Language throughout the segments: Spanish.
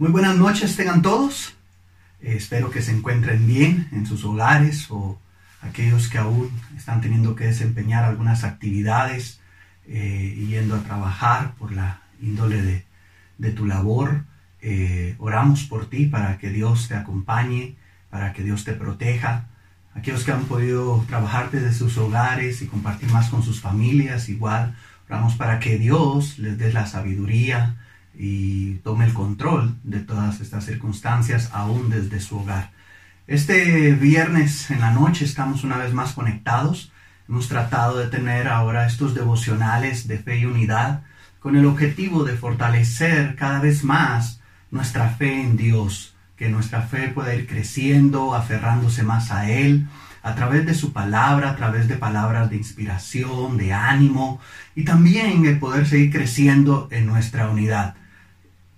Muy buenas noches tengan todos. Eh, espero que se encuentren bien en sus hogares o aquellos que aún están teniendo que desempeñar algunas actividades eh, yendo a trabajar por la índole de, tu labor. Eh, oramos por ti para que Dios te acompañe, para que Dios te proteja. Aquellos que han podido trabajar desde sus hogares y compartir más con sus familias, igual oramos para que Dios les dé la sabiduría, y tome el control de todas estas circunstancias aún desde su hogar. Este viernes en la noche estamos una vez más conectados. Hemos tratado de tener ahora estos devocionales de fe y unidad con el objetivo de fortalecer cada vez más nuestra fe en Dios, que nuestra fe pueda ir creciendo, aferrándose más a Él, a través de su palabra, a través de palabras de inspiración, de ánimo, y también el poder seguir creciendo en nuestra unidad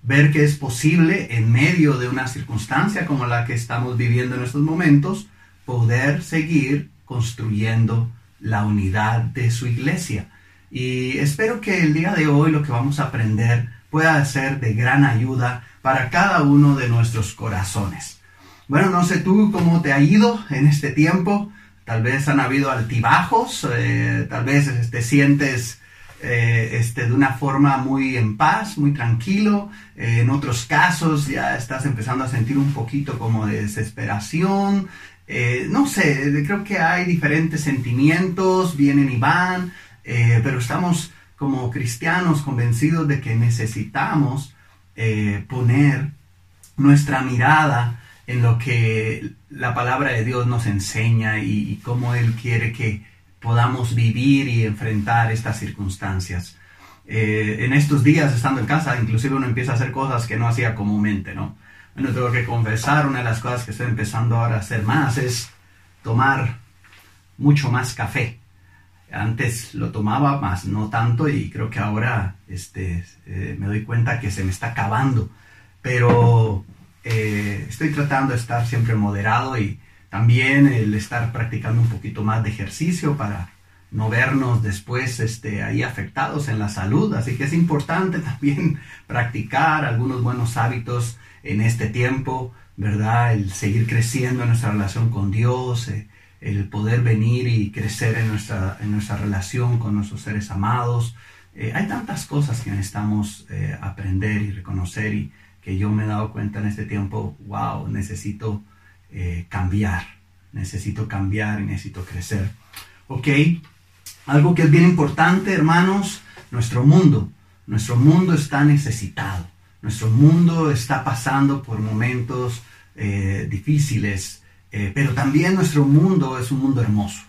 ver que es posible en medio de una circunstancia como la que estamos viviendo en estos momentos, poder seguir construyendo la unidad de su iglesia. Y espero que el día de hoy lo que vamos a aprender pueda ser de gran ayuda para cada uno de nuestros corazones. Bueno, no sé tú cómo te ha ido en este tiempo. Tal vez han habido altibajos, eh, tal vez te sientes eh, este, de una forma muy en paz, muy tranquilo. Eh, en otros casos ya estás empezando a sentir un poquito como de desesperación. Eh, no sé, creo que hay diferentes sentimientos, vienen y van, pero estamos como cristianos convencidos de que necesitamos poner nuestra mirada en lo que la palabra de Dios nos enseña y cómo Él quiere que podamos vivir y enfrentar estas circunstancias. Eh, en estos días, estando en casa, inclusive uno empieza a hacer cosas que no hacía comúnmente, ¿no? Bueno, tengo que confesar, una de las cosas que estoy empezando ahora a hacer más es tomar mucho más café. Antes lo tomaba más, no tanto, y creo que ahora este, eh, me doy cuenta que se me está acabando. Pero eh, estoy tratando de estar siempre moderado y también el estar practicando un poquito más de ejercicio para no vernos después este, ahí afectados en la salud. Así que es importante también practicar algunos buenos hábitos en este tiempo, ¿verdad? El seguir creciendo en nuestra relación con Dios, eh, el poder venir y crecer en nuestra, en nuestra relación con nuestros seres amados. Eh, hay tantas cosas que necesitamos eh, aprender y reconocer y que yo me he dado cuenta en este tiempo, wow, necesito eh, cambiar. Necesito cambiar y necesito crecer. ¿Ok? Algo que es bien importante, hermanos, nuestro mundo. Nuestro mundo está necesitado. Nuestro mundo está pasando por momentos eh, difíciles, eh, pero también nuestro mundo es un mundo hermoso.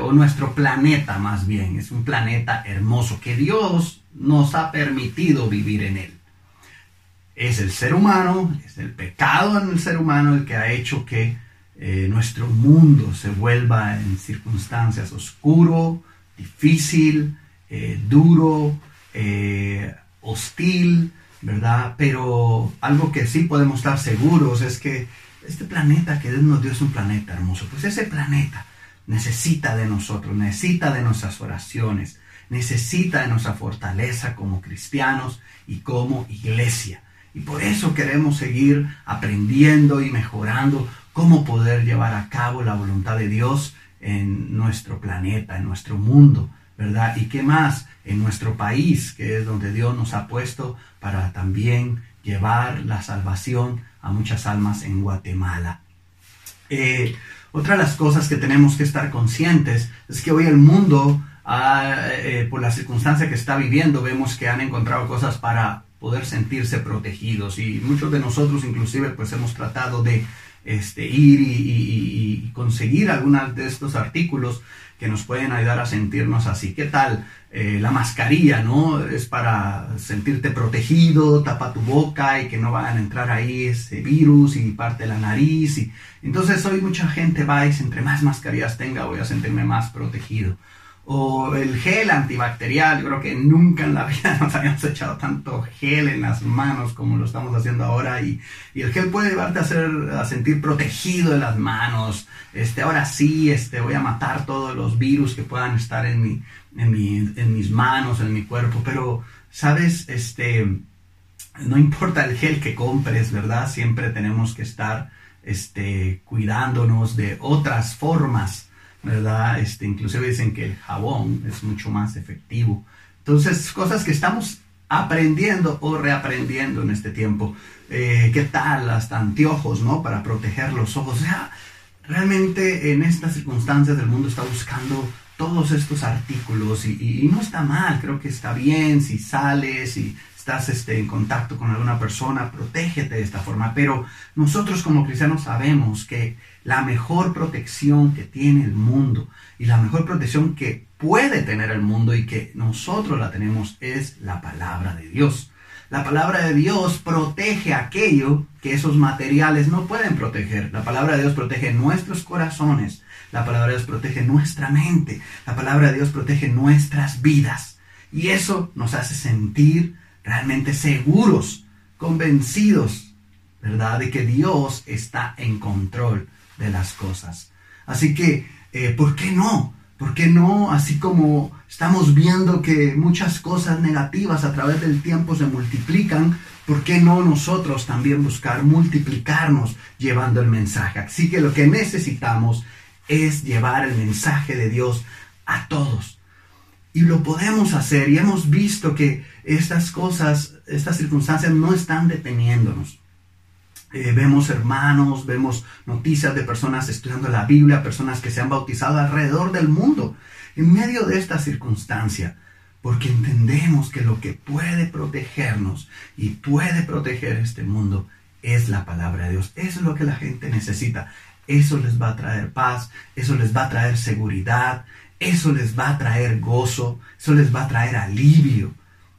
o nuestro planeta más bien, es un planeta hermoso que Dios nos ha permitido vivir en él es el ser humano, es el pecado en el ser humano el que ha hecho que eh, nuestro mundo se vuelva en circunstancias oscuro, difícil, eh, duro, eh, hostil, ¿verdad? Pero algo que sí podemos estar seguros es que este planeta que Dios nos dio es un planeta hermoso. Pues ese planeta necesita de nosotros, necesita de nuestras oraciones, necesita de nuestra fortaleza como cristianos y como iglesia. Y por eso queremos seguir aprendiendo y mejorando cómo poder llevar a cabo la voluntad de Dios en nuestro planeta, en nuestro mundo, ¿verdad? Y qué más en nuestro país, que es donde Dios nos ha puesto para también llevar la salvación a muchas almas en Guatemala. Eh, otra de las cosas que tenemos que estar conscientes es que hoy el mundo, ah, eh, por la circunstancia que está viviendo, vemos que han encontrado cosas para poder sentirse protegidos. Y muchos de nosotros inclusive pues hemos tratado de este, ir y, conseguir algunos de estos artículos que nos pueden ayudar a sentirnos así. ¿Qué tal? Eh, la mascarilla, ¿no? Es para sentirte protegido, tapa tu boca y que no vayan a entrar ahí ese virus y parte la nariz. Y... Entonces hoy mucha gente va y dice, entre más mascarillas tenga voy a sentirme más protegido o el gel antibacterial. Yo creo que nunca en la vida nos habíamos echado tanto gel en las manos como lo estamos haciendo ahora y, el gel puede llevarte a sentir protegido de las manos. Este, ahora sí, este, voy a matar todos los virus que puedan estar en, mi, en, mi, en mis manos, en mi cuerpo, pero, ¿sabes? Este, no importa el gel que compres, ¿verdad? Siempre tenemos que estar este, cuidándonos de otras formas, ¿verdad? Este, inclusive dicen que el jabón es mucho más efectivo. Entonces, cosas que estamos aprendiendo o reaprendiendo en este tiempo. Eh, ¿Qué tal? Hasta anteojos, ¿no? Para proteger los ojos. O sea, realmente en estas circunstancias del mundo está buscando todos estos artículos y, y, no está mal, creo que está bien si sales, y estás este, en contacto con alguna persona, protégete de esta forma. Pero nosotros como cristianos sabemos que la mejor protección que tiene el mundo y la mejor protección que puede tener el mundo y que nosotros la tenemos es la palabra de Dios. La palabra de Dios protege aquello que esos materiales no pueden proteger. La palabra de Dios protege nuestros corazones. La palabra de Dios protege nuestra mente. La palabra de Dios protege nuestras vidas. Y eso nos hace sentir realmente seguros, convencidos, ¿verdad? De que Dios está en control de las cosas. Así que, eh, ¿por qué no? ¿Por qué no? Así como estamos viendo que muchas cosas negativas a través del tiempo se multiplican, ¿por qué no nosotros también buscar multiplicarnos llevando el mensaje? Así que lo que necesitamos es llevar el mensaje de Dios a todos. Y lo podemos hacer y hemos visto que estas cosas, estas circunstancias no están deteniéndonos. Eh, vemos hermanos, vemos noticias de personas estudiando la Biblia, personas que se han bautizado alrededor del mundo en medio de esta circunstancia, porque entendemos que lo que puede protegernos y puede proteger este mundo es la palabra de Dios. Eso es lo que la gente necesita. Eso les va a traer paz, eso les va a traer seguridad, eso les va a traer gozo, eso les va a traer alivio,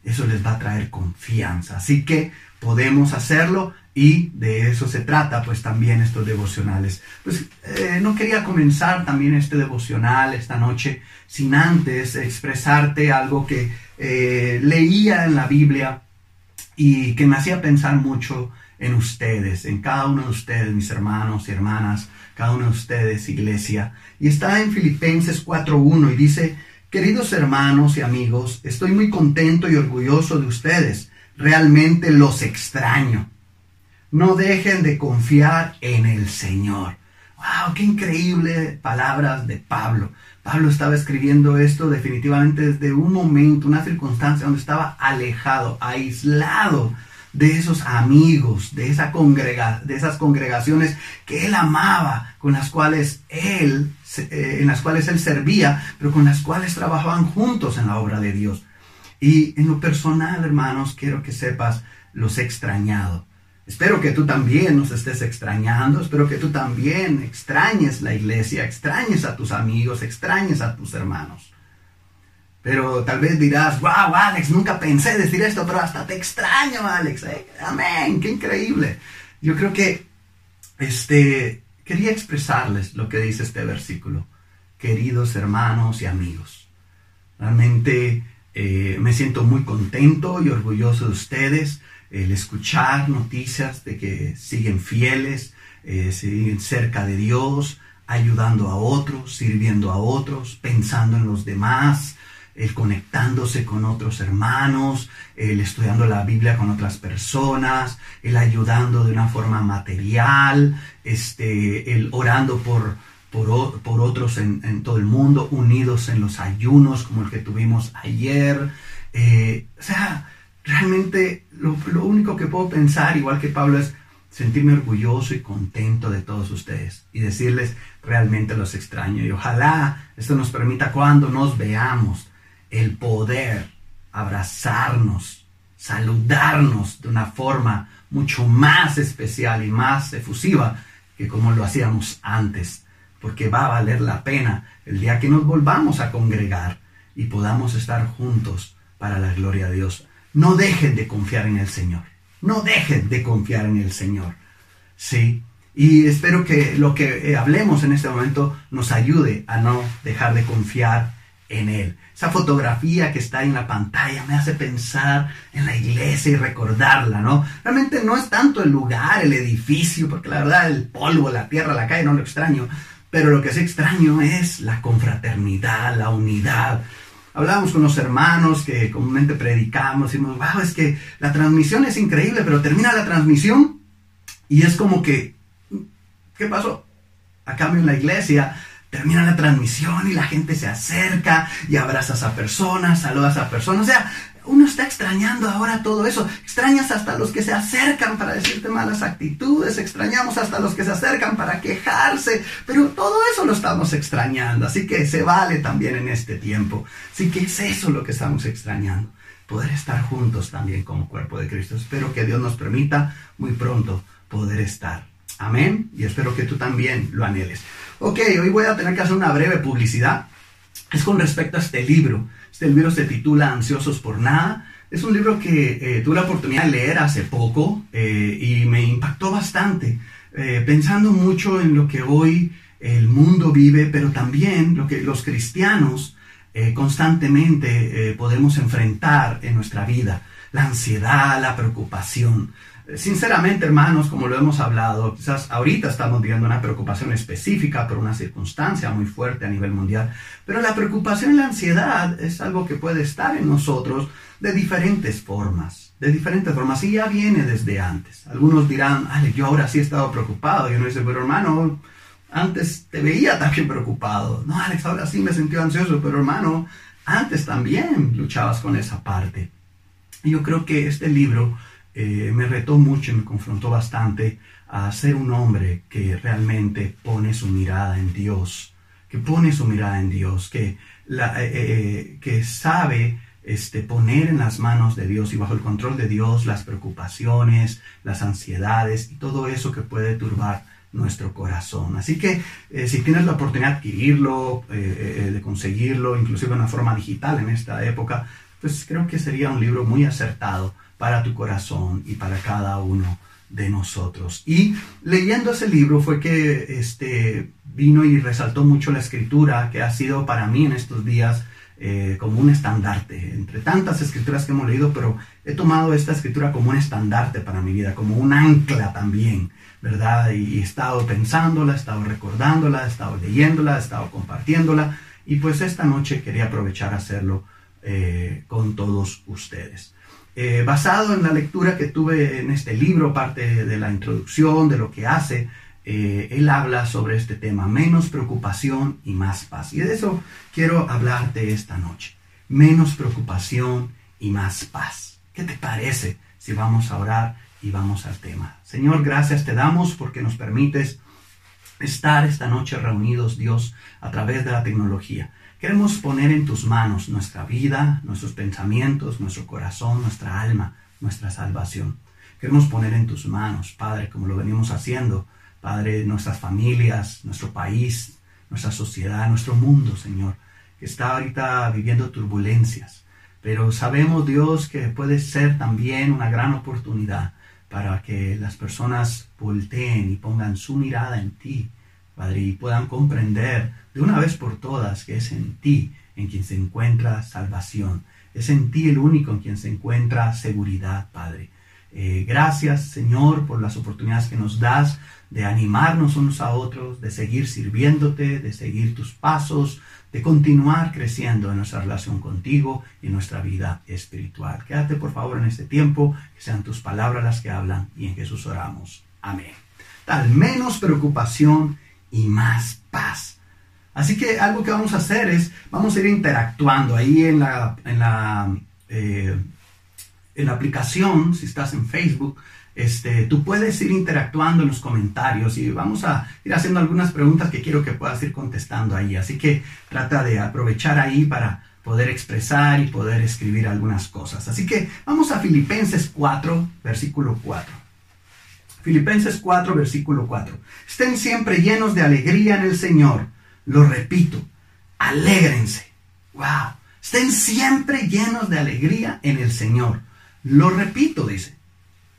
eso les va a traer confianza. Así que podemos hacerlo y de eso se trata pues también estos devocionales. Pues eh, no quería comenzar también este devocional esta noche sin antes expresarte algo que eh, leía en la Biblia y que me hacía pensar mucho en ustedes, en cada uno de ustedes, mis hermanos y hermanas, cada uno de ustedes, iglesia. Y está en Filipenses 4.1 y dice, queridos hermanos y amigos, estoy muy contento y orgulloso de ustedes. Realmente los extraño. No dejen de confiar en el Señor. ¡Wow! ¡Qué increíble palabras de Pablo! Pablo estaba escribiendo esto definitivamente desde un momento, una circunstancia donde estaba alejado, aislado de esos amigos, de, esa congrega, de esas congregaciones que él amaba, con las cuales él, eh, en las cuales él servía, pero con las cuales trabajaban juntos en la obra de Dios. Y en lo personal, hermanos, quiero que sepas, los he extrañado. Espero que tú también nos estés extrañando, espero que tú también extrañes la iglesia, extrañes a tus amigos, extrañes a tus hermanos. Pero tal vez dirás, wow, Alex, nunca pensé decir esto, pero hasta te extraño, Alex. ¿eh? Amén, qué increíble. Yo creo que este, quería expresarles lo que dice este versículo. Queridos hermanos y amigos, realmente eh, me siento muy contento y orgulloso de ustedes el escuchar noticias de que siguen fieles, eh, siguen cerca de Dios, ayudando a otros, sirviendo a otros, pensando en los demás, el conectándose con otros hermanos, el estudiando la Biblia con otras personas, el ayudando de una forma material, este, el orando por, por, otros en, todo el mundo, unidos en los ayunos como el que tuvimos ayer. Eh, o sea, realmente lo, lo único que puedo pensar, igual que Pablo, es sentirme orgulloso y contento de todos ustedes y decirles realmente los extraño. Y ojalá esto nos permita cuando nos veamos el poder abrazarnos, saludarnos de una forma mucho más especial y más efusiva que como lo hacíamos antes, porque va a valer la pena el día que nos volvamos a congregar y podamos estar juntos para la gloria de Dios. No dejen de confiar en el Señor. No dejen de confiar en el Señor. Sí. Y espero que lo que eh, hablemos en este momento nos ayude a no dejar de confiar en Él. Esa fotografía que está en la pantalla me hace pensar en la iglesia y recordarla, ¿no? Realmente no es tanto el lugar, el edificio, porque la verdad el polvo, la tierra, la calle no lo extraño, pero lo que sí extraño es la confraternidad, la unidad, hablábamos con los hermanos que comúnmente predicamos, y decimos, wow, es que la transmisión es increíble, pero termina la transmisión y es como que, ¿qué pasó? A cambio en la iglesia termina la transmisión y la gente se acerca y abrazas a personas, saludas a personas. O sea, uno está extrañando ahora todo eso. Extrañas hasta los que se acercan para decirte malas actitudes, extrañamos hasta los que se acercan para quejarse, pero todo eso lo estamos extrañando, así que se vale también en este tiempo. Así que es eso lo que estamos extrañando, poder estar juntos también como cuerpo de Cristo. Espero que Dios nos permita muy pronto poder estar. Amén. Y espero que tú también lo anheles. Ok, hoy voy a tener que hacer una breve publicidad. Es con respecto a este libro. Este libro se titula Ansiosos por Nada. Es un libro que eh, tuve la oportunidad de leer hace poco eh, y me impactó bastante, eh, pensando mucho en lo que hoy el mundo vive, pero también lo que los cristianos constantemente podemos enfrentar en nuestra vida. La ansiedad, la preocupación. Sinceramente, hermanos, como lo hemos hablado, quizás ahorita estamos viviendo una preocupación específica por una circunstancia muy fuerte a nivel mundial, pero la preocupación y la ansiedad es algo que puede estar en nosotros de diferentes formas, de diferentes formas, y ya viene desde antes. Algunos dirán, Ale, yo ahora sí he estado preocupado, y uno dice, pero hermano, antes te veía también preocupado. No, Alex, ahora sí me sentí ansioso, pero hermano, antes también luchabas con esa parte. Y yo creo que este libro eh, me retó mucho y me confrontó bastante a ser un hombre que realmente pone su mirada en Dios, que pone su mirada en Dios, que, eh, eh, que sabe este, poner en las manos de Dios y bajo el control de Dios las preocupaciones, las ansiedades y todo eso que puede turbar nuestro corazón. Así que si tienes la oportunidad de adquirirlo, de conseguirlo, inclusive en una forma digital en esta época, pues creo que sería un libro muy acertado para tu corazón y para cada uno de nosotros. Y leyendo ese libro fue que este, vino y resaltó mucho la escritura, que ha sido para mí en estos días eh, como un estandarte, entre tantas escrituras que hemos leído, pero he tomado esta escritura como un estandarte para mi vida, como un ancla también, ¿verdad? Y, he estado pensándola, he estado recordándola, he estado leyéndola, he estado compartiéndola, y pues esta noche quería aprovechar hacerlo eh, con todos ustedes. Eh, basado en la lectura que tuve en este libro, parte de la introducción, de lo que hace, eh, él habla sobre este tema, menos preocupación y más paz. Y de eso quiero hablarte esta noche. Menos preocupación y más paz. ¿Qué te parece si vamos a orar y vamos al tema? Señor, gracias te damos porque nos permites estar esta noche reunidos, Dios, a través de la tecnología. Queremos poner en tus manos nuestra vida, nuestros pensamientos, nuestro corazón, nuestra alma, nuestra salvación. Queremos poner en tus manos, Padre, como lo venimos haciendo, Padre, nuestras familias, nuestro país, nuestra sociedad, nuestro mundo, Señor, que está ahorita viviendo turbulencias. Pero sabemos, Dios, que puede ser también una gran oportunidad para que las personas volteen y pongan su mirada en ti, Padre, y puedan comprender de una vez por todas que es en ti en quien se encuentra salvación. Es en ti el único en quien se encuentra seguridad, Padre. Eh, gracias, Señor, por las oportunidades que nos das de animarnos unos a otros, de seguir sirviéndote, de seguir tus pasos, de continuar creciendo en nuestra relación contigo y en nuestra vida espiritual. Quédate, por favor, en este tiempo, que sean tus palabras las que hablan y en Jesús oramos. Amén. Tal menos preocupación y más paz. Así que algo que vamos a hacer es, vamos a ir interactuando ahí en la, en la, eh, en la aplicación, si estás en Facebook, este, tú puedes ir interactuando en los comentarios y vamos a ir haciendo algunas preguntas que quiero que puedas ir contestando ahí. Así que trata de aprovechar ahí para poder expresar y poder escribir algunas cosas. Así que vamos a Filipenses 4, versículo 4. Filipenses 4, versículo 4. Estén siempre llenos de alegría en el Señor. Lo repito, alégrense. Wow. Estén siempre llenos de alegría en el Señor. Lo repito, dice.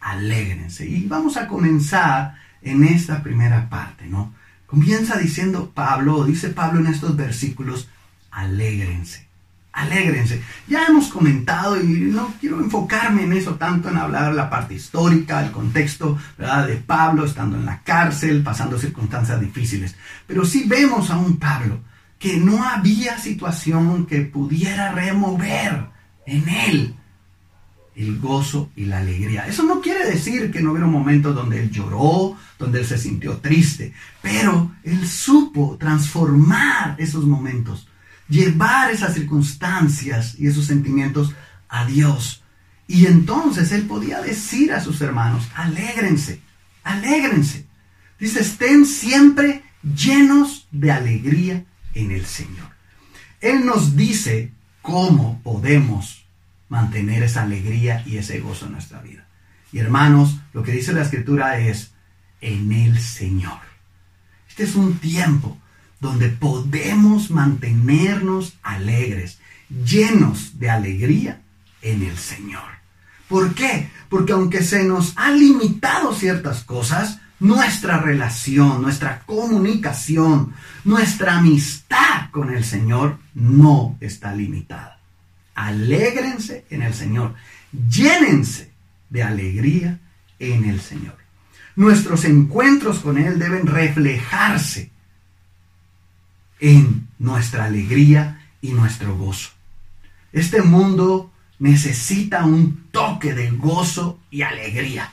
Alégrense. Y vamos a comenzar en esta primera parte, ¿no? Comienza diciendo Pablo, dice Pablo en estos versículos, alégrense alégrense. Ya hemos comentado y no quiero enfocarme en eso tanto en hablar la parte histórica, el contexto ¿verdad? de Pablo estando en la cárcel, pasando circunstancias difíciles. Pero sí vemos a un Pablo que no había situación que pudiera remover en él el gozo y la alegría. Eso no quiere decir que no hubiera momentos donde él lloró, donde él se sintió triste, pero él supo transformar esos momentos, llevar esas circunstancias y esos sentimientos a Dios. Y entonces él podía decir a sus hermanos, alégrense, alégrense. Dice, estén siempre llenos de alegría en el Señor. Él nos dice cómo podemos mantener esa alegría y ese gozo en nuestra vida. Y hermanos, lo que dice la escritura es en el Señor. Este es un tiempo donde podemos mantenernos alegres, llenos de alegría en el Señor. ¿Por qué? Porque aunque se nos ha limitado ciertas cosas, nuestra relación, nuestra comunicación, nuestra amistad con el Señor no está limitada. Alégrense en el Señor. Llénense de alegría en el Señor. Nuestros encuentros con Él deben reflejarse en nuestra alegría y nuestro gozo. Este mundo necesita un toque de gozo y alegría.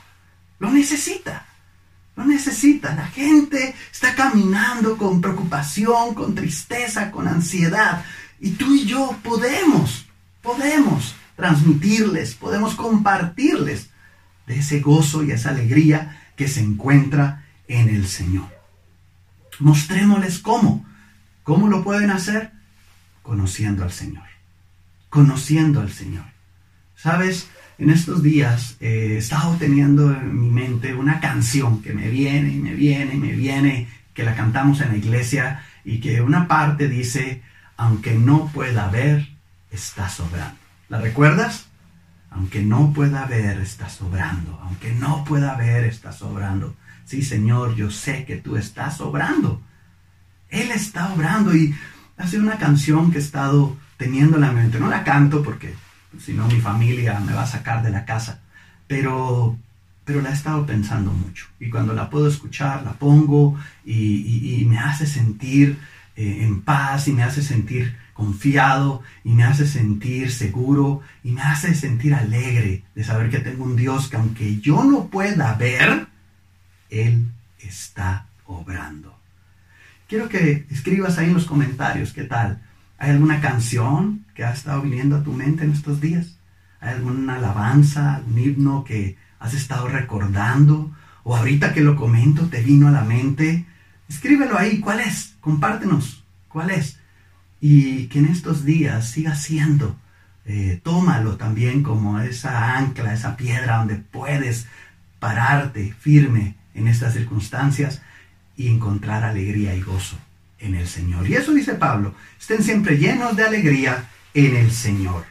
Lo necesita. Lo necesita. La gente está caminando con preocupación, con tristeza, con ansiedad. Y tú y yo podemos, podemos transmitirles, podemos compartirles de ese gozo y esa alegría que se encuentra en el Señor. Mostrémosles cómo. ¿Cómo lo pueden hacer? Conociendo al Señor. Conociendo al Señor. Sabes, en estos días eh, he estado teniendo en mi mente una canción que me viene y me viene y me viene, que la cantamos en la iglesia y que una parte dice, aunque no pueda ver, está sobrando. ¿La recuerdas? Aunque no pueda ver, está sobrando. Aunque no pueda ver, está sobrando. Sí, Señor, yo sé que tú estás sobrando. Él está obrando y hace una canción que he estado teniendo en la mente. No la canto porque si no mi familia me va a sacar de la casa. Pero, pero la he estado pensando mucho. Y cuando la puedo escuchar, la pongo y, me hace sentir eh, en paz y me hace sentir confiado y me hace sentir seguro y me hace sentir alegre de saber que tengo un Dios que aunque yo no pueda ver, Él está obrando. Quiero que escribas ahí en los comentarios qué tal. ¿Hay alguna canción que ha estado viniendo a tu mente en estos días? ¿Hay alguna alabanza, un himno que has estado recordando? ¿O ahorita que lo comento te vino a la mente? Escríbelo ahí, ¿cuál es? Compártenos, ¿cuál es? Y que en estos días siga siendo. Eh, tómalo también como esa ancla, esa piedra donde puedes pararte firme en estas circunstancias y encontrar alegría y gozo en el Señor. Y eso dice Pablo, estén siempre llenos de alegría en el Señor.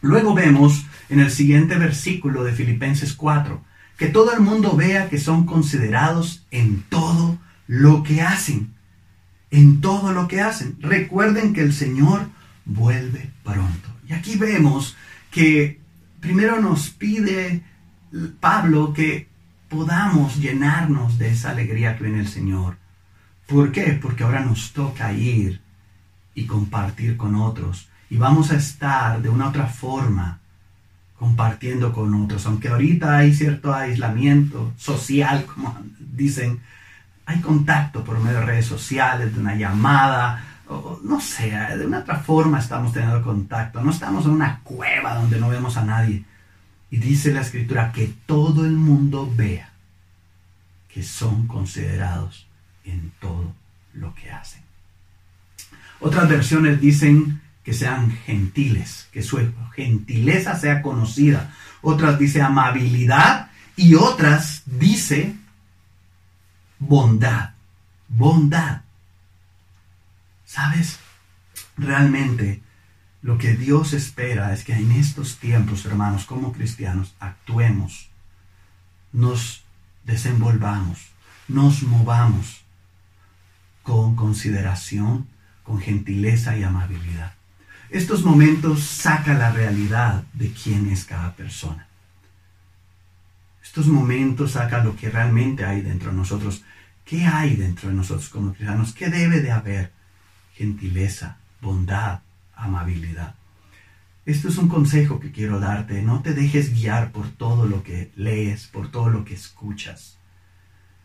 Luego vemos en el siguiente versículo de Filipenses 4, que todo el mundo vea que son considerados en todo lo que hacen. En todo lo que hacen. Recuerden que el Señor vuelve pronto. Y aquí vemos que primero nos pide Pablo que podamos llenarnos de esa alegría que viene el Señor. ¿Por qué? Porque ahora nos toca ir y compartir con otros. Y vamos a estar de una otra forma compartiendo con otros. Aunque ahorita hay cierto aislamiento social, como dicen, hay contacto por medio de redes sociales, de una llamada, no sé, de una otra forma estamos teniendo contacto. No estamos en una cueva donde no vemos a nadie. Y dice la escritura que todo el mundo vea que son considerados en todo lo que hacen. Otras versiones dicen que sean gentiles, que su gentileza sea conocida. Otras dice amabilidad y otras dice bondad. Bondad. ¿Sabes? Realmente lo que Dios espera es que en estos tiempos, hermanos, como cristianos, actuemos, nos desenvolvamos, nos movamos con consideración, con gentileza y amabilidad. Estos momentos sacan la realidad de quién es cada persona. Estos momentos sacan lo que realmente hay dentro de nosotros. ¿Qué hay dentro de nosotros como cristianos? ¿Qué debe de haber? gentileza, bondad, amabilidad. Esto es un consejo que quiero darte. No te dejes guiar por todo lo que lees, por todo lo que escuchas.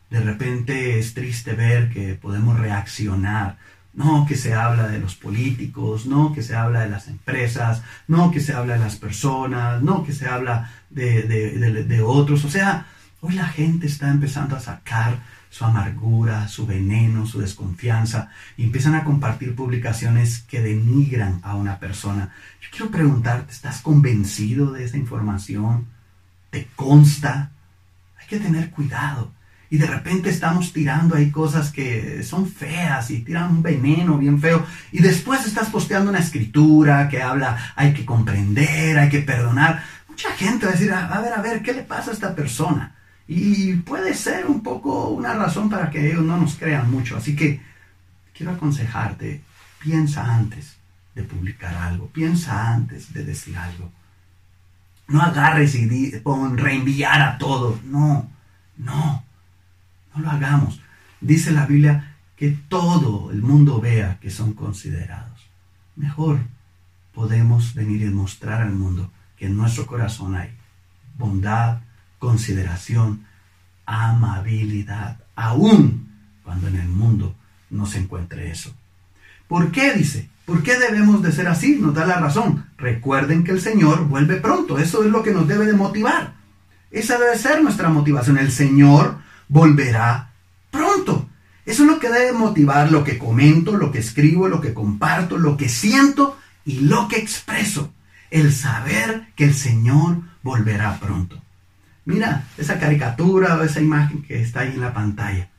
De repente es triste ver que podemos reaccionar. No que se habla de los políticos, no que se habla de las empresas, no que se habla de las personas, no que se habla de, de otros. O sea, hoy la gente está empezando a sacar su amargura, su veneno, su desconfianza, y empiezan a compartir publicaciones que denigran a una persona. Yo quiero preguntarte, ¿estás convencido de esa información? ¿Te consta? Hay que tener cuidado. Y de repente estamos tirando ahí cosas que son feas y tiran un veneno bien feo. Y después estás posteando una escritura que habla, hay que comprender, hay que perdonar. Mucha gente va a decir, a ver, a ver, ¿qué le pasa a esta persona? Y puede ser un poco una razón para que ellos no nos crean mucho. Así que quiero aconsejarte, piensa antes de publicar algo, piensa antes de decir algo. No agarres y pon reenviar a todos. No, no, no lo hagamos. Dice la Biblia que todo el mundo vea que son considerados. Mejor podemos venir y mostrar al mundo que en nuestro corazón hay bondad, consideración, amabilidad, aún cuando en el mundo no se encuentre eso. ¿Por qué dice? ¿Por qué debemos de ser así? Nos da la razón. Recuerden que el Señor vuelve pronto. Eso es lo que nos debe de motivar. Esa debe ser nuestra motivación. El Señor volverá pronto. Eso es lo que debe motivar lo que comento, lo que escribo, lo que comparto, lo que siento y lo que expreso. El saber que el Señor volverá pronto. Mira esa caricatura o esa imagen que está ahí en la pantalla.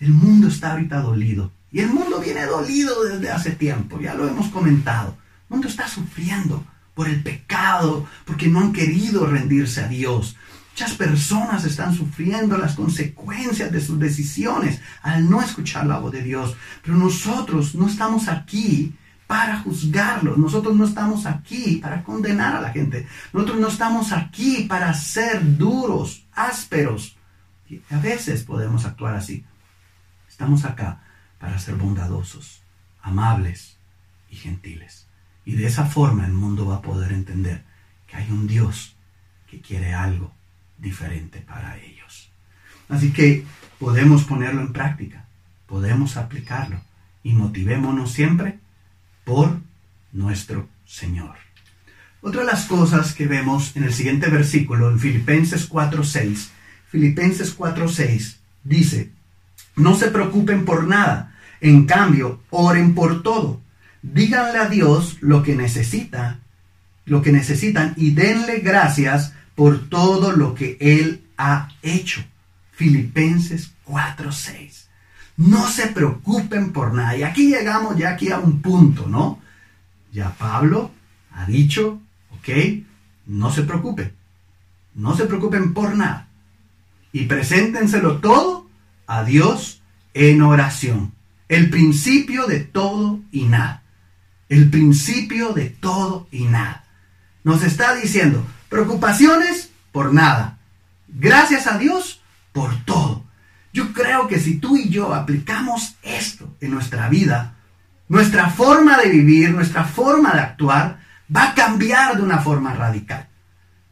El mundo está ahorita dolido. Y el mundo viene dolido desde hace tiempo, ya lo hemos comentado. El mundo está sufriendo por el pecado, porque no han querido rendirse a Dios. Muchas personas están sufriendo las consecuencias de sus decisiones al no escuchar la voz de Dios. Pero nosotros no estamos aquí para juzgarlos. Nosotros no estamos aquí para condenar a la gente. Nosotros no estamos aquí para ser duros, ásperos. A veces podemos actuar así. Estamos acá para ser bondadosos, amables y gentiles. Y de esa forma el mundo va a poder entender que hay un Dios que quiere algo diferente para ellos. Así que podemos ponerlo en práctica, podemos aplicarlo y motivémonos siempre por nuestro Señor. Otra de las cosas que vemos en el siguiente versículo, en Filipenses 4.6, Filipenses 4.6 dice, no se preocupen por nada, en cambio, oren por todo. Díganle a Dios lo que necesita, lo que necesitan y denle gracias por todo lo que Él ha hecho. Filipenses 4.6. No se preocupen por nada. Y aquí llegamos ya aquí a un punto, ¿no? Ya Pablo ha dicho, ok, no se preocupen. No se preocupen por nada. Y preséntenselo todo a Dios en oración. El principio de todo y nada. El principio de todo y nada. Nos está diciendo, preocupaciones por nada. Gracias a Dios por todo. Yo creo que si tú y yo aplicamos esto en nuestra vida, nuestra forma de vivir, nuestra forma de actuar, va a cambiar de una forma radical.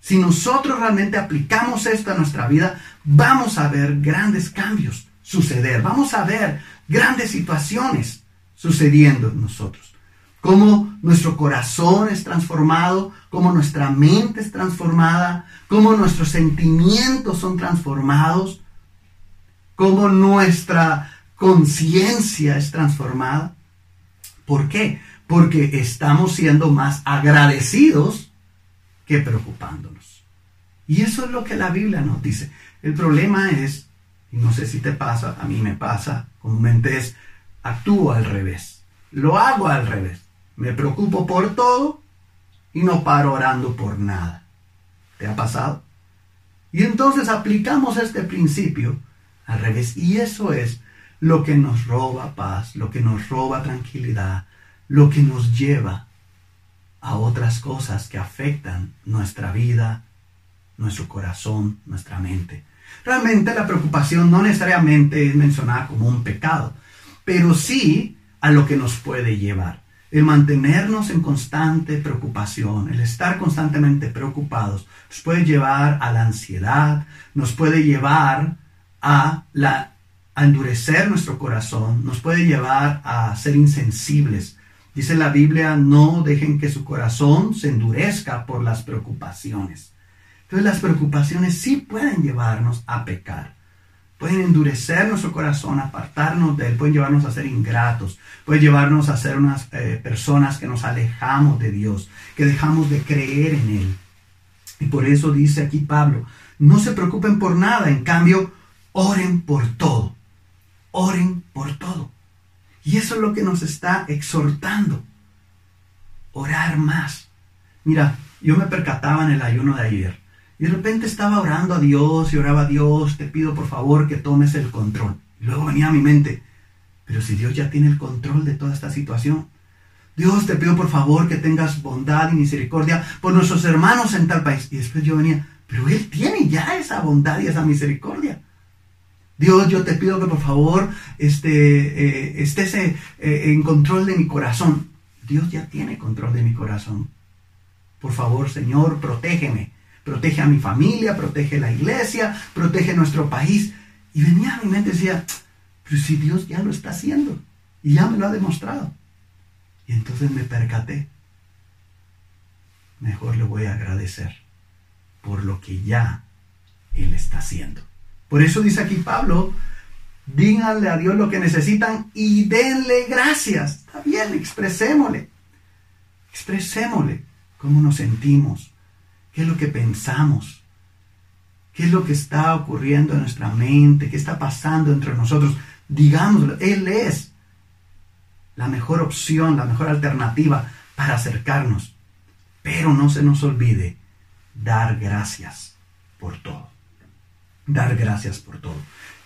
Si nosotros realmente aplicamos esto a nuestra vida, vamos a ver grandes cambios suceder, vamos a ver grandes situaciones sucediendo en nosotros. Cómo nuestro corazón es transformado, cómo nuestra mente es transformada, cómo nuestros sentimientos son transformados, cómo nuestra conciencia es transformada. ¿Por qué? Porque estamos siendo más agradecidos que preocupándonos. Y eso es lo que la Biblia nos dice. El problema es, y no sé si te pasa, a mí me pasa, comúnmente es, actúo al revés. Lo hago al revés. Me preocupo por todo y no paro orando por nada. ¿Te ha pasado? Y entonces aplicamos este principio al revés. Y eso es lo que nos roba paz, lo que nos roba tranquilidad, lo que nos lleva a otras cosas que afectan nuestra vida, nuestro corazón, nuestra mente. Realmente la preocupación no necesariamente es mencionada como un pecado, pero sí a lo que nos puede llevar. El mantenernos en constante preocupación, el estar constantemente preocupados, nos puede llevar a la ansiedad, nos puede llevar a, la, endurecer nuestro corazón, nos puede llevar a ser insensibles. Dice la Biblia, no dejen que su corazón se endurezca por las preocupaciones. Entonces las preocupaciones sí pueden llevarnos a pecar. Pueden endurecer nuestro corazón, apartarnos de él, pueden llevarnos a ser ingratos, pueden llevarnos a ser unas eh, personas que nos alejamos de Dios, que dejamos de creer en Él. Y por eso dice aquí Pablo, no se preocupen por nada, en cambio, oren por todo. Oren por todo. Y eso es lo que nos está exhortando. Orar más. Mira, yo me percataba en el ayuno de ayer y de repente estaba orando a Dios y oraba a Dios, te pido por favor que tomes el control. Y luego venía a mi mente, pero si Dios ya tiene el control de toda esta situación, Dios te pido por favor que tengas bondad y misericordia por nuestros hermanos en tal país. Y después yo venía, pero Él tiene ya esa bondad y esa misericordia. Dios, yo te pido que por favor este, eh, estés eh, en control de mi corazón. Dios ya tiene control de mi corazón. Por favor, Señor, protégeme protege a mi familia, protege la iglesia, protege nuestro país. Y venía a mi mente y decía, pero si Dios ya lo está haciendo y ya me lo ha demostrado. Y entonces me percaté, mejor le voy a agradecer por lo que ya Él está haciendo. Por eso dice aquí Pablo, díganle a Dios lo que necesitan y denle gracias. Está bien, expresémosle. Expresémosle cómo nos sentimos, ¿Qué es lo que pensamos? ¿Qué es lo que está ocurriendo en nuestra mente? ¿Qué está pasando entre nosotros? Digámoslo, Él es la mejor opción, la mejor alternativa para acercarnos. Pero no se nos olvide dar gracias por todo. Dar gracias por todo.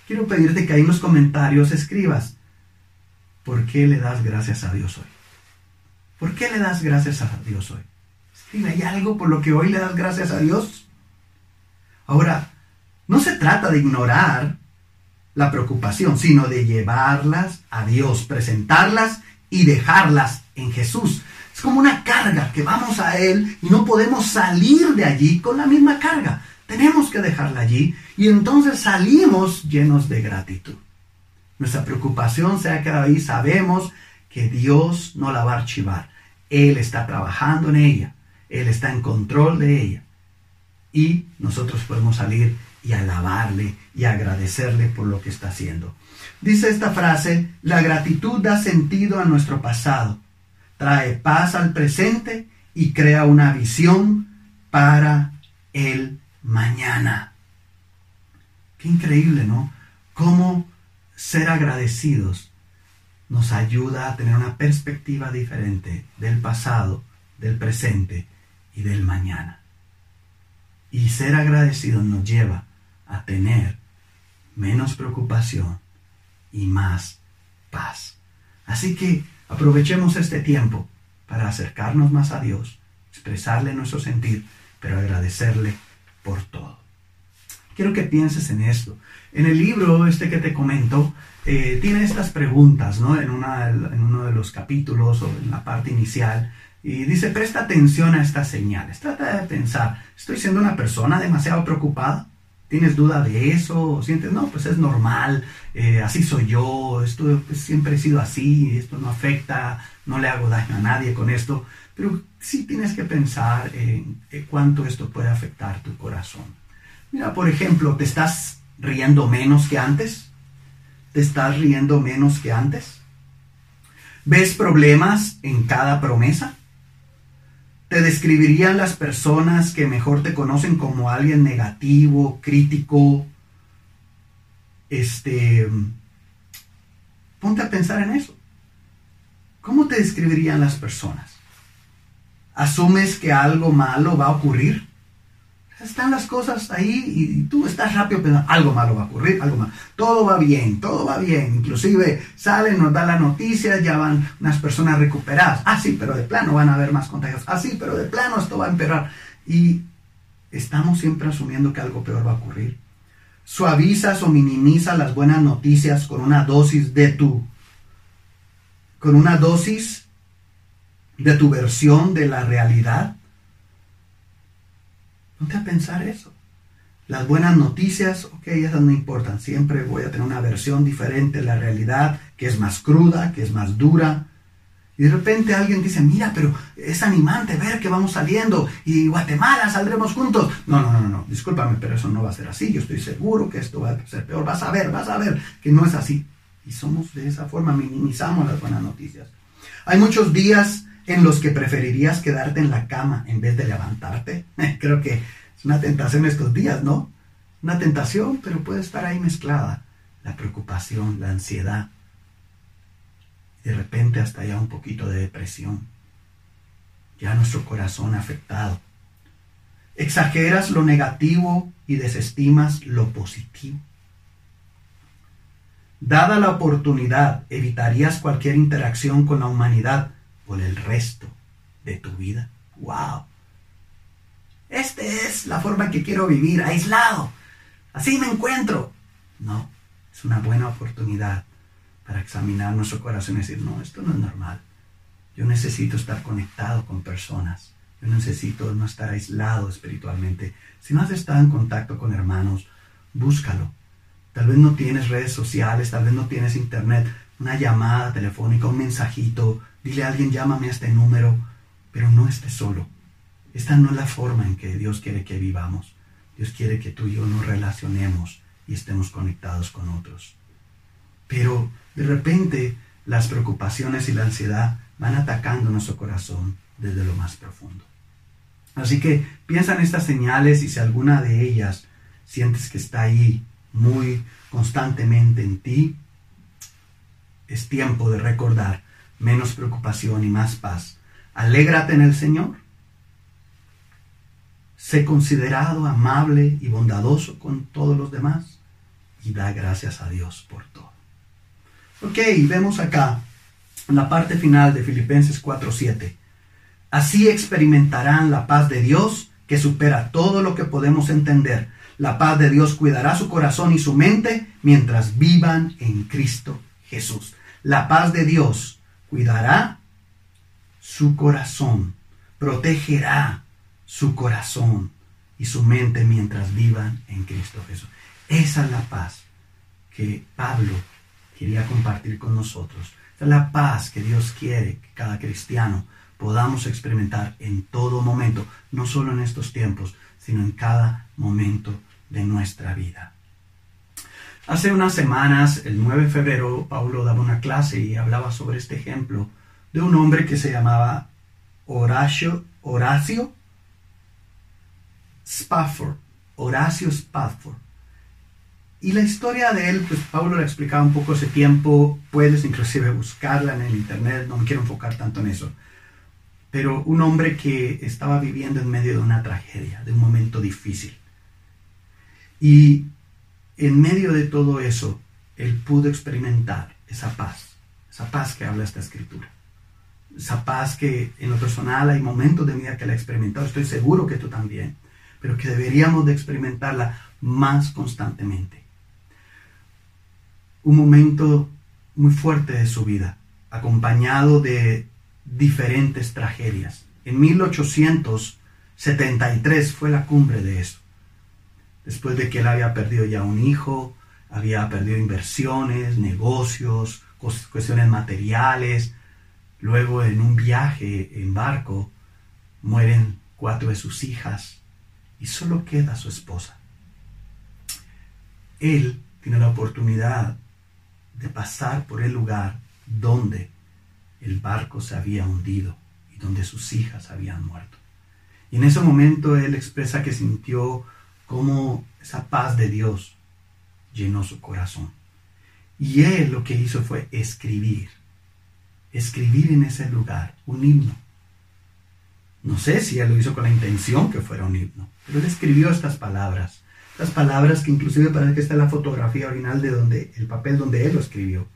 Quiero pedirte que ahí en los comentarios escribas, ¿por qué le das gracias a Dios hoy? ¿Por qué le das gracias a Dios hoy? ¿Hay algo por lo que hoy le das gracias a Dios? Ahora, no se trata de ignorar la preocupación, sino de llevarlas a Dios, presentarlas y dejarlas en Jesús. Es como una carga que vamos a Él y no podemos salir de allí con la misma carga. Tenemos que dejarla allí y entonces salimos llenos de gratitud. Nuestra preocupación se ha quedado ahí, sabemos que Dios no la va a archivar. Él está trabajando en ella. Él está en control de ella. Y nosotros podemos salir y alabarle y agradecerle por lo que está haciendo. Dice esta frase, la gratitud da sentido a nuestro pasado, trae paz al presente y crea una visión para el mañana. Qué increíble, ¿no? Cómo ser agradecidos nos ayuda a tener una perspectiva diferente del pasado, del presente y del mañana. Y ser agradecido nos lleva a tener menos preocupación y más paz. Así que aprovechemos este tiempo para acercarnos más a Dios, expresarle nuestro sentir, pero agradecerle por todo. Quiero que pienses en esto. En el libro este que te comento, eh, tiene estas preguntas, ¿no? En, una, en uno de los capítulos o en la parte inicial, y dice, presta atención a estas señales. Trata de pensar, ¿estoy siendo una persona demasiado preocupada? ¿Tienes duda de eso? ¿O sientes, no, pues es normal, eh, así soy yo, esto pues, siempre he sido así, esto no afecta, no le hago daño a nadie con esto? Pero sí tienes que pensar en, en cuánto esto puede afectar tu corazón. Mira, por ejemplo, ¿te estás riendo menos que antes? ¿Te estás riendo menos que antes? ¿Ves problemas en cada promesa? Te describirían las personas que mejor te conocen como alguien negativo, crítico. Este, ponte a pensar en eso. ¿Cómo te describirían las personas? ¿Asumes que algo malo va a ocurrir? Están las cosas ahí y tú estás rápido pensando, algo malo va a ocurrir, algo malo. Todo va bien, todo va bien. Inclusive salen, nos dan las noticias, ya van unas personas recuperadas. Ah, sí, pero de plano van a haber más contagios. Ah, sí, pero de plano esto va a empeorar. Y estamos siempre asumiendo que algo peor va a ocurrir. Suavizas o minimizas las buenas noticias con una dosis de tu con una dosis de tu versión de la realidad? Ponte a pensar eso. Las buenas noticias, ok, esas no importan. Siempre voy a tener una versión diferente de la realidad, que es más cruda, que es más dura. Y de repente alguien dice, mira, pero es animante ver que vamos saliendo y Guatemala saldremos juntos. No, no, no, no, discúlpame, pero eso no va a ser así. Yo estoy seguro que esto va a ser peor. Vas a ver, vas a ver que no es así. Y somos de esa forma, minimizamos las buenas noticias. Hay muchos días en los que preferirías quedarte en la cama en vez de levantarte. Creo que es una tentación estos días, ¿no? Una tentación, pero puede estar ahí mezclada. La preocupación, la ansiedad. De repente hasta ya un poquito de depresión. Ya nuestro corazón afectado. Exageras lo negativo y desestimas lo positivo. Dada la oportunidad, evitarías cualquier interacción con la humanidad por el resto de tu vida. ¡Wow! Esta es la forma en que quiero vivir, aislado. Así me encuentro. No, es una buena oportunidad para examinar nuestro corazón y decir, no, esto no es normal. Yo necesito estar conectado con personas. Yo necesito no estar aislado espiritualmente. Si no has estado en contacto con hermanos, búscalo. Tal vez no tienes redes sociales, tal vez no tienes internet, una llamada telefónica, un mensajito, dile a alguien, llámame a este número, pero no estés solo. Esta no es la forma en que Dios quiere que vivamos. Dios quiere que tú y yo nos relacionemos y estemos conectados con otros. Pero de repente las preocupaciones y la ansiedad van atacando nuestro corazón desde lo más profundo. Así que piensa en estas señales y si alguna de ellas sientes que está ahí muy constantemente en ti, es tiempo de recordar menos preocupación y más paz. Alégrate en el Señor Sé considerado, amable y bondadoso con todos los demás y da gracias a Dios por todo. Ok, vemos acá la parte final de Filipenses 4:7. Así experimentarán la paz de Dios que supera todo lo que podemos entender. La paz de Dios cuidará su corazón y su mente mientras vivan en Cristo Jesús. La paz de Dios cuidará su corazón, protegerá su corazón y su mente mientras vivan en Cristo Jesús. Esa es la paz que Pablo quería compartir con nosotros. Esa es la paz que Dios quiere que cada cristiano podamos experimentar en todo momento, no solo en estos tiempos, sino en cada momento de nuestra vida. Hace unas semanas, el 9 de febrero, Pablo daba una clase y hablaba sobre este ejemplo de un hombre que se llamaba Horacio, Horacio Spafford, Horacio Spafford. Y la historia de él, pues Pablo la explicaba un poco ese tiempo, puedes inclusive buscarla en el internet, no me quiero enfocar tanto en eso. Pero un hombre que estaba viviendo en medio de una tragedia, de un momento difícil. Y en medio de todo eso, él pudo experimentar esa paz, esa paz que habla esta escritura. Esa paz que en lo personal hay momentos de mi vida que la he experimentado, estoy seguro que tú también pero que deberíamos de experimentarla más constantemente. Un momento muy fuerte de su vida, acompañado de diferentes tragedias. En 1873 fue la cumbre de eso. Después de que él había perdido ya un hijo, había perdido inversiones, negocios, cuestiones materiales. Luego en un viaje en barco mueren cuatro de sus hijas y solo queda su esposa. Él tiene la oportunidad de pasar por el lugar donde el barco se había hundido y donde sus hijas habían muerto. Y en ese momento él expresa que sintió como esa paz de Dios llenó su corazón. Y él lo que hizo fue escribir, escribir en ese lugar un himno no sé si él lo hizo con la intención que fuera un himno, pero él escribió estas palabras. Estas palabras que inclusive parece que está la fotografía original de donde, el papel donde él lo escribió.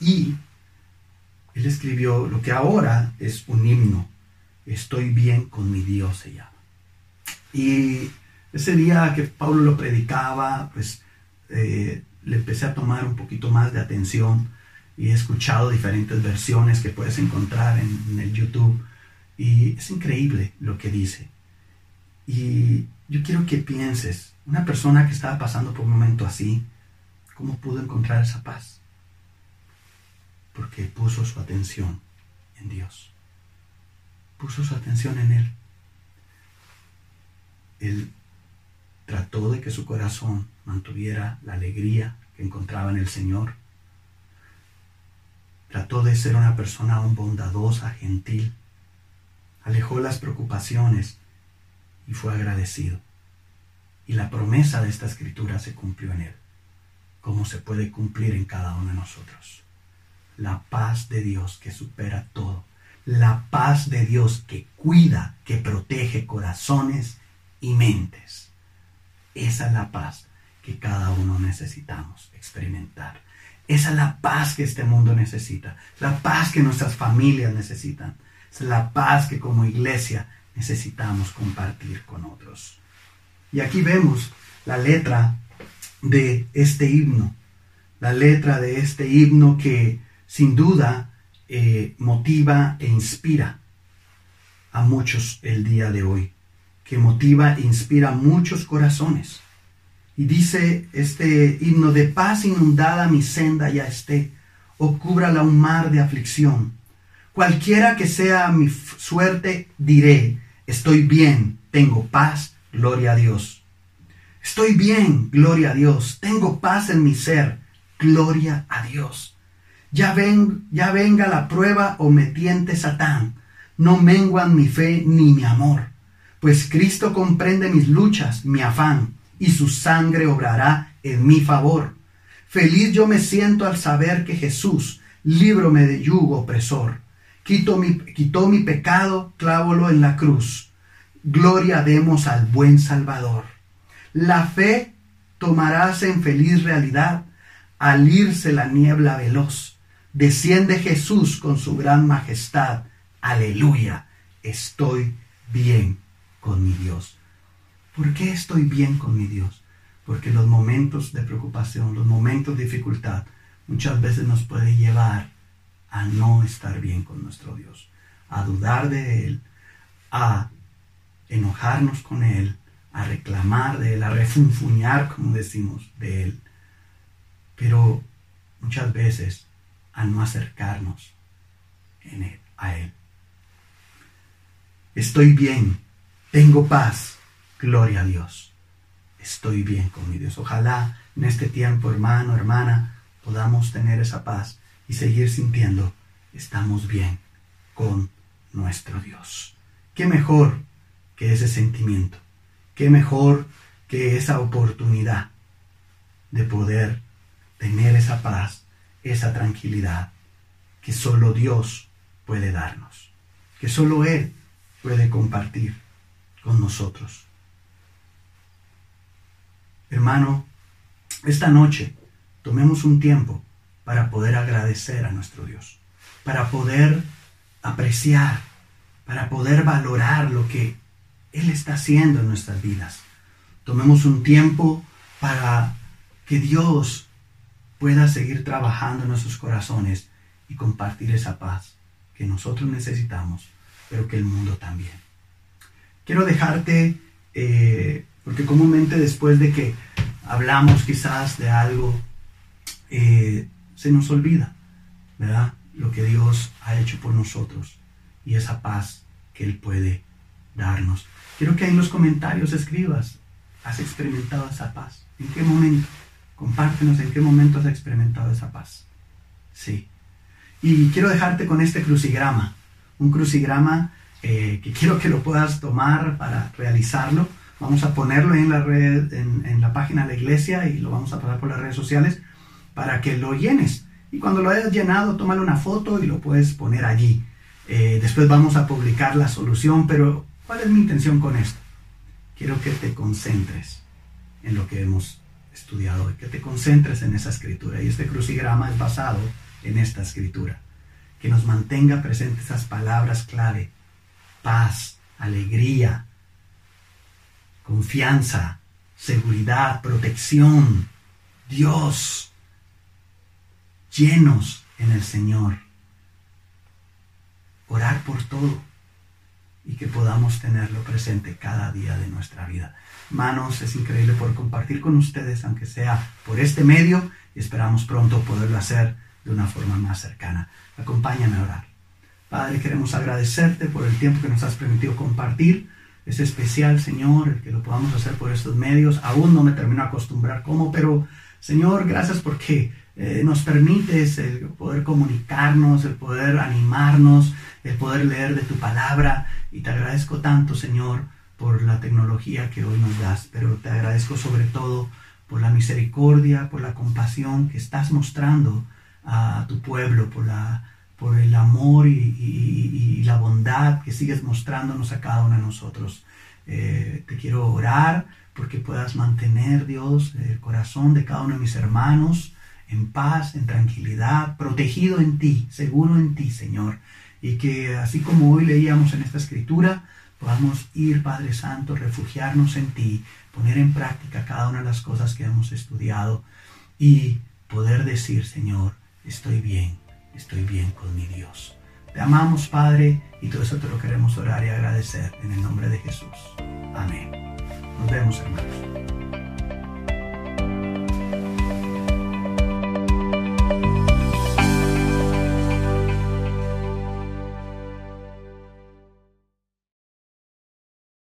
Y él escribió lo que ahora es un himno. Estoy bien con mi Dios se llama. Y ese día que Pablo lo predicaba, pues eh, le empecé a tomar un poquito más de atención y he escuchado diferentes versiones que puedes encontrar en, el YouTube y es increíble lo que dice. Y yo quiero que pienses, una persona que estaba pasando por un momento así, ¿cómo pudo encontrar esa paz? Porque puso su atención en Dios. Puso su atención en Él. Él trató de que su corazón mantuviera la alegría que encontraba en el Señor. Trató de ser una persona bondadosa, gentil. Alejó las preocupaciones y fue agradecido. Y la promesa de esta escritura se cumplió en él, como se puede cumplir en cada uno de nosotros. La paz de Dios que supera todo. La paz de Dios que cuida, que protege corazones y mentes. Esa es la paz que cada uno necesitamos experimentar. Esa es la paz que este mundo necesita, la paz que nuestras familias necesitan, es la paz que como iglesia necesitamos compartir con otros. Y aquí vemos la letra de este himno, la letra de este himno que sin duda eh, motiva e inspira a muchos el día de hoy, que motiva e inspira muchos corazones. Y dice este himno, de paz inundada mi senda ya esté, o cúbrala un mar de aflicción. Cualquiera que sea mi suerte, diré, estoy bien, tengo paz, gloria a Dios. Estoy bien, gloria a Dios, tengo paz en mi ser, gloria a Dios. Ya, ven, ya venga la prueba o me tiente Satán, no menguan mi fe ni mi amor, pues Cristo comprende mis luchas, mi afán y su sangre obrará en mi favor. Feliz yo me siento al saber que Jesús, líbrome de yugo opresor. Quito mi, quitó mi pecado, clávolo en la cruz. Gloria demos al buen Salvador. La fe tomarás en feliz realidad al irse la niebla veloz. Desciende Jesús con su gran majestad. Aleluya. Estoy bien con mi Dios. ¿Por qué estoy bien con mi Dios? Porque los momentos de preocupación, los momentos de dificultad, muchas veces nos puede llevar a no estar bien con nuestro Dios, a dudar de Él, a enojarnos con Él, a reclamar de Él, a refunfuñar, como decimos, de Él. Pero muchas veces a no acercarnos a Él. Estoy bien, tengo paz, Gloria a Dios. Estoy bien con mi Dios. Ojalá en este tiempo, hermano, hermana, podamos tener esa paz y seguir sintiendo, estamos bien con nuestro Dios. ¿Qué mejor que ese sentimiento? ¿Qué mejor que esa oportunidad de poder tener esa paz, esa tranquilidad que solo Dios puede darnos, que solo Él puede compartir con nosotros? Hermano, esta noche tomemos un tiempo para poder agradecer a nuestro Dios, para poder apreciar, para poder valorar lo que Él está haciendo en nuestras vidas. Tomemos un tiempo para que Dios pueda seguir trabajando en nuestros corazones y compartir esa paz que nosotros necesitamos, pero que el mundo también. Quiero dejarte eh, porque comúnmente después de que hablamos quizás de algo, eh, se nos olvida, ¿verdad? Lo que Dios ha hecho por nosotros y esa paz que Él puede darnos. Quiero que en los comentarios escribas, ¿has experimentado esa paz? ¿En qué momento? Compártenos en qué momento has experimentado esa paz. Sí. Y quiero dejarte con este crucigrama, un crucigrama eh, que quiero que lo puedas tomar para realizarlo Vamos a ponerlo en la red, en, la página de la iglesia y lo vamos a pasar por las redes sociales para que lo llenes. Y cuando lo hayas llenado, tómale una foto y lo puedes poner allí. Eh, después vamos a publicar la solución, pero ¿cuál es mi intención con esto? Quiero que te concentres en lo que hemos estudiado hoy, que te concentres en esa escritura. Y este crucigrama es basado en esta escritura. Que nos mantenga presentes esas palabras clave. Paz, alegría, confianza, seguridad, protección, Dios, llenos en el Señor. Orar por todo y que podamos tenerlo presente cada día de nuestra vida. Hermanos, es increíble poder compartir con ustedes, aunque sea por este medio, y esperamos pronto poderlo hacer de una forma más cercana. Acompáñame a orar. Padre, queremos agradecerte por el tiempo que nos has permitido compartir. Es especial, Señor, el que lo podamos hacer por estos medios. Aún no me termino a acostumbrar cómo, pero Señor, gracias porque eh, nos permites el poder comunicarnos, el poder animarnos, el poder leer de tu palabra. Y te agradezco tanto, Señor, por la tecnología que hoy nos das, pero te agradezco sobre todo por la misericordia, por la compasión que estás mostrando a tu pueblo, por, la, por el amor y, la bondad que sigues mostrándonos a cada uno de nosotros. Eh, te quiero orar porque puedas mantener, Dios, el corazón de cada uno de mis hermanos en paz, en tranquilidad, protegido en ti, seguro en ti, Señor. Y que así como hoy leíamos en esta escritura, podamos ir, Padre Santo, refugiarnos en ti, poner en práctica cada una de las cosas que hemos estudiado y poder decir, Señor, estoy bien, estoy bien con mi Dios. Te amamos, Padre, y todo eso te lo queremos orar y agradecer en el nombre de Jesús. Amén. Nos vemos, hermanos.